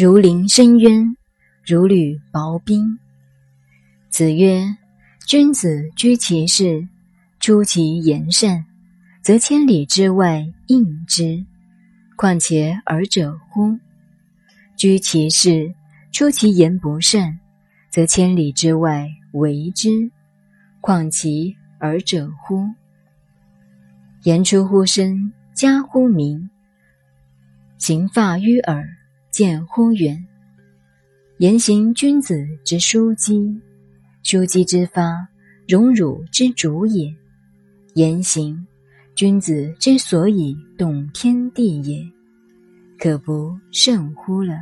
如临深渊，如履薄冰。子曰：“君子居其事，出其言善，则千里之外应之。况且尔者乎？居其事，出其言不善，则千里之外为之。况其尔者乎？言出乎身，加乎名。行发于耳，见乎远。言行君子之枢机。”枢机之发，荣辱之主也；言行，君子之所以动天地也，可不甚乎了。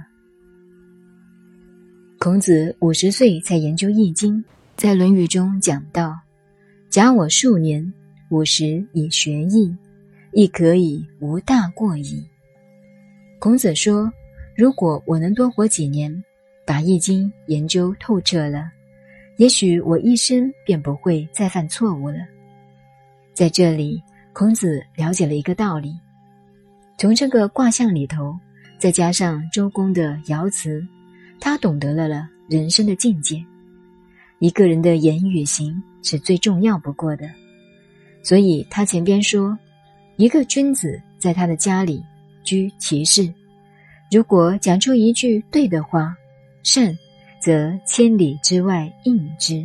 孔子五十岁才研究《易经》，在《论语》中讲到：“假我数年，五十以学易，亦可以无大过矣。”孔子说：“如果我能多活几年，把《易经》研究透彻了。”也许我一生便不会再犯错误了。在这里，孔子了解了一个道理：从这个卦象里头，再加上周公的爻辞，他懂得了了人生的境界。一个人的言语行是最重要不过的，所以他前边说，一个君子在他的家里居其事，如果讲出一句对的话，善。则千里之外应之。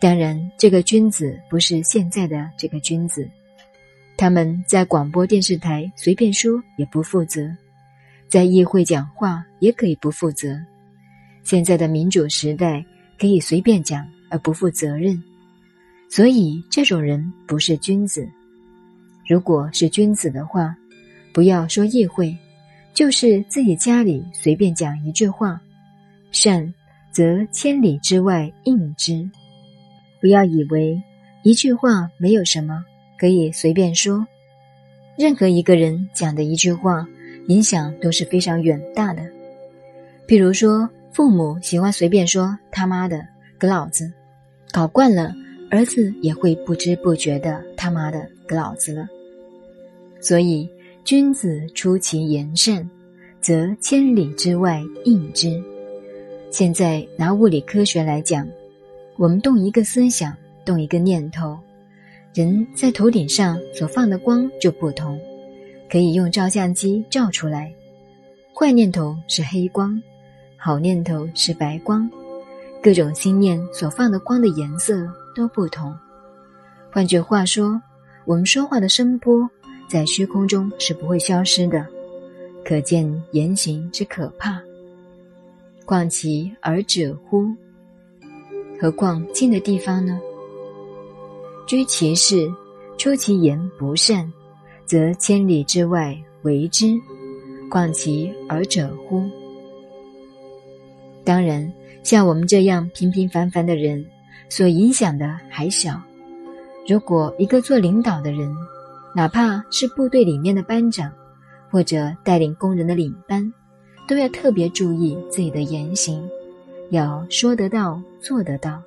当然，这个君子不是现在的这个君子，他们在广播电视台随便说也不负责，在议会讲话也可以不负责。现在的民主时代可以随便讲而不负责任，所以这种人不是君子。如果是君子的话，不要说议会，就是自己家里随便讲一句话。善，则千里之外应之。不要以为一句话没有什么可以随便说。任何一个人讲的一句话，影响都是非常远大的。譬如说，父母喜欢随便说“他妈的，给老子”，搞惯了，儿子也会不知不觉的“他妈的，给老子”了。所以，君子出其言善，则千里之外应之。现在拿物理科学来讲，我们动一个思想，动一个念头，人在头顶上所放的光就不同，可以用照相机照出来。坏念头是黑光，好念头是白光，各种心念所放的光的颜色都不同。换句话说，我们说话的声波在虚空中是不会消失的，可见言行之可怕。况其而者乎？何况近的地方呢？居其事，出其言不善，则千里之外为之。况其而者乎？当然，像我们这样平平凡凡的人，所影响的还小。如果一个做领导的人，哪怕是部队里面的班长，或者带领工人的领班，都要特别注意自己的言行，要说得到做得到，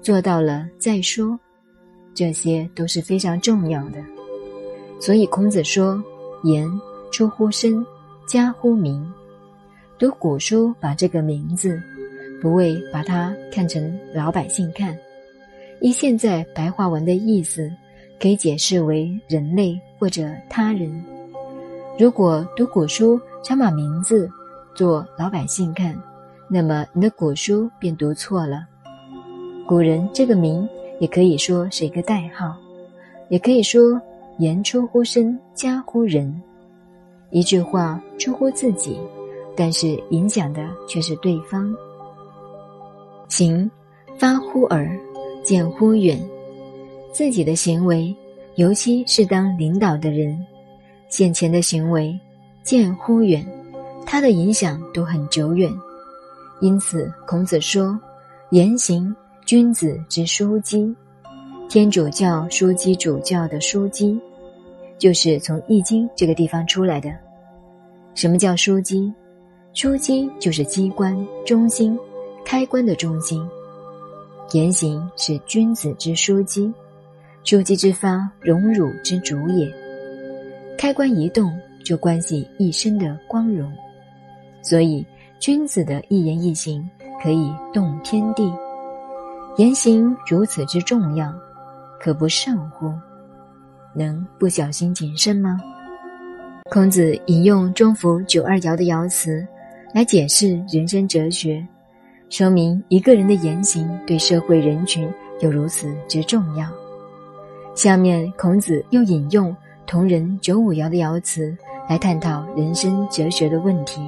做到了再说，这些都是非常重要的。所以孔子说：“言出乎身，加乎名。”读古书，把这个名字，不为把它看成老百姓看，依现在白话文的意思，可以解释为人类或者他人。如果读古书，常把名字。做老百姓看，那么你的古书便读错了。古人这个名也可以说是一个代号，也可以说言出乎声，加乎人。一句话出乎自己，但是影响的却是对方。行发乎耳，见乎远。自己的行为，尤其是当领导的人，先前的行为见乎远。他的影响都很久远，因此孔子说：“言行君子之枢机。”天主教枢机主教的枢机，就是从《易经》这个地方出来的。什么叫枢机？枢机就是机关中心，开关的中心。言行是君子之枢机，枢机之发，荣辱之主也。开关一动，就关系一生的光荣。所以，君子的一言一行可以动天地，言行如此之重要，可不慎乎？能不小心谨慎吗？孔子引用中孚九二爻的爻辞，来解释人生哲学，说明一个人的言行对社会人群有如此之重要。下面，孔子又引用同人九五爻的爻辞，来探讨人生哲学的问题。